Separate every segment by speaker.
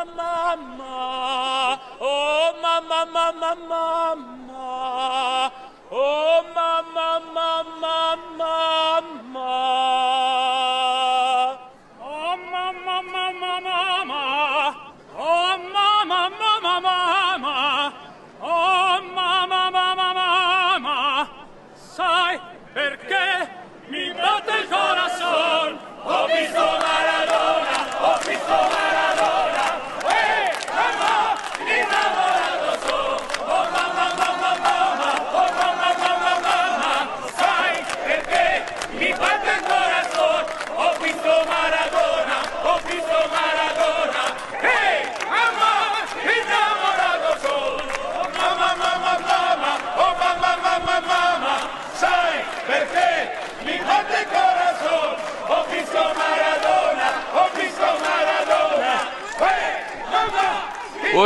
Speaker 1: Oh, mama, oh mama, mama, mama, oh mama.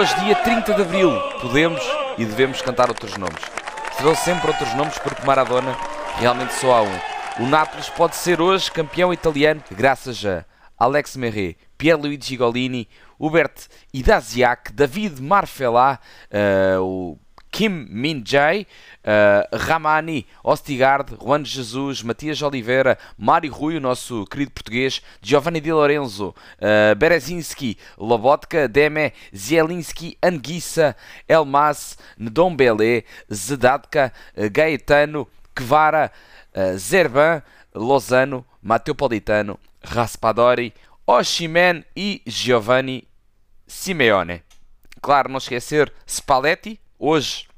Speaker 1: Hoje, dia 30 de Abril, podemos e devemos cantar outros nomes. Serão sempre outros nomes porque Maradona realmente só há um. O Nápoles pode ser hoje campeão italiano graças a Alex Merret, Pierluigi Golini, Hubert Idaziak, David Marfelá, uh, o Kim Min-jae, uh, Ramani, Ostigard, Juan Jesus, Matias Oliveira, Mário Rui, o nosso querido português, Giovanni Di Lorenzo, uh, Berezinski, Lobotka, Deme, Zielinski, Anguissa, Elmas, Ndombele, Zedatka, uh, Gaetano, Kvara, uh, Zerban, Lozano, Matteo Politano, Raspadori, Oshimen e Giovanni Simeone. Claro, não esquecer Spalletti, hoje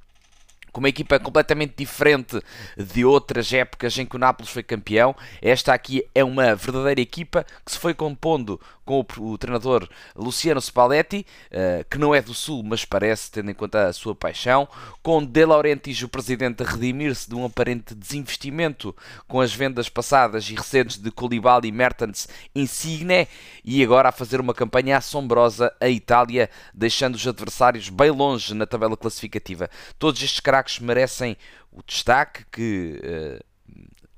Speaker 1: com uma equipa completamente diferente de outras épocas em que o Nápoles foi campeão. Esta aqui é uma verdadeira equipa que se foi compondo com o, o treinador Luciano Spalletti, uh, que não é do Sul, mas parece, tendo em conta a sua paixão, com De Laurentiis, o presidente, a redimir-se de um aparente desinvestimento com as vendas passadas e recentes de Koulibaly, Mertens, Insigne, e agora a fazer uma campanha assombrosa a Itália, deixando os adversários bem longe na tabela classificativa. Todos estes craques destaques merecem o destaque que uh,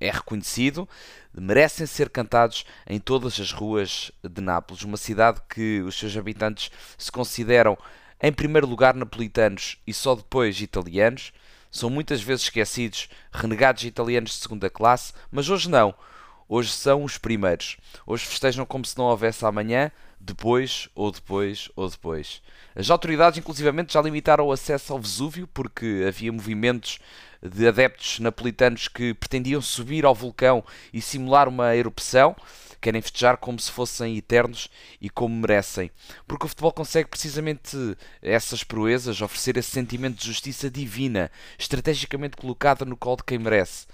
Speaker 1: é reconhecido, merecem ser cantados em todas as ruas de Nápoles, uma cidade que os seus habitantes se consideram em primeiro lugar napolitanos e só depois italianos. São muitas vezes esquecidos, renegados italianos de segunda classe, mas hoje não. Hoje são os primeiros. Hoje festejam como se não houvesse amanhã, depois ou depois ou depois. As autoridades, inclusivamente, já limitaram o acesso ao Vesúvio porque havia movimentos de adeptos napolitanos que pretendiam subir ao vulcão e simular uma erupção. Querem festejar como se fossem eternos e como merecem. Porque o futebol consegue precisamente essas proezas, oferecer esse sentimento de justiça divina, estrategicamente colocada no colo de quem merece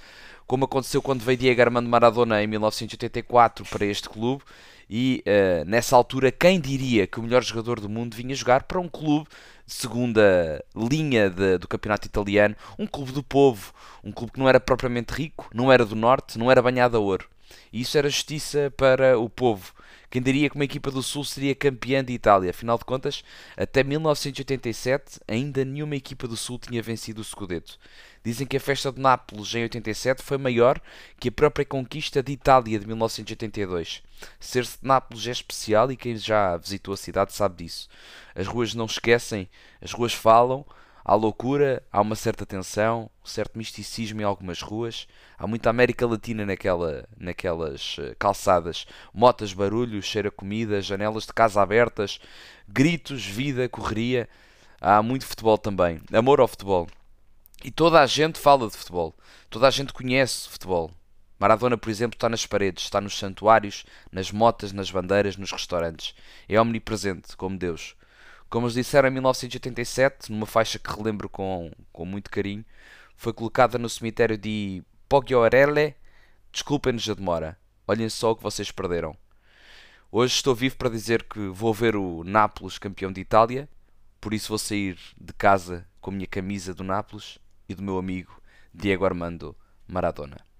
Speaker 1: como aconteceu quando veio Diego Armando Maradona em 1984 para este clube. E uh, nessa altura, quem diria que o melhor jogador do mundo vinha jogar para um clube de segunda linha de, do campeonato italiano, um clube do povo, um clube que não era propriamente rico, não era do norte, não era banhado a ouro. E isso era justiça para o povo. Quem diria que uma equipa do Sul seria campeã de Itália? Afinal de contas, até 1987, ainda nenhuma equipa do Sul tinha vencido o Scudetto. Dizem que a festa de Nápoles em 87 foi maior que a própria conquista de Itália de 1982. Ser-se de Nápoles é especial e quem já visitou a cidade sabe disso. As ruas não esquecem, as ruas falam, Há loucura, há uma certa tensão, um certo misticismo em algumas ruas. Há muita América Latina naquela, naquelas eh, calçadas. Motas, barulhos, cheira comida, janelas de casa abertas, gritos, vida, correria. Há muito futebol também. Amor ao futebol. E toda a gente fala de futebol. Toda a gente conhece futebol. Maradona, por exemplo, está nas paredes, está nos santuários, nas motas, nas bandeiras, nos restaurantes. É omnipresente, como Deus. Como os disseram em 1987, numa faixa que relembro com, com muito carinho, foi colocada no cemitério de Poggioarelle. Desculpem-nos a demora. Olhem só o que vocês perderam. Hoje estou vivo para dizer que vou ver o Nápoles campeão de Itália, por isso vou sair de casa com a minha camisa do Nápoles e do meu amigo Diego Armando Maradona.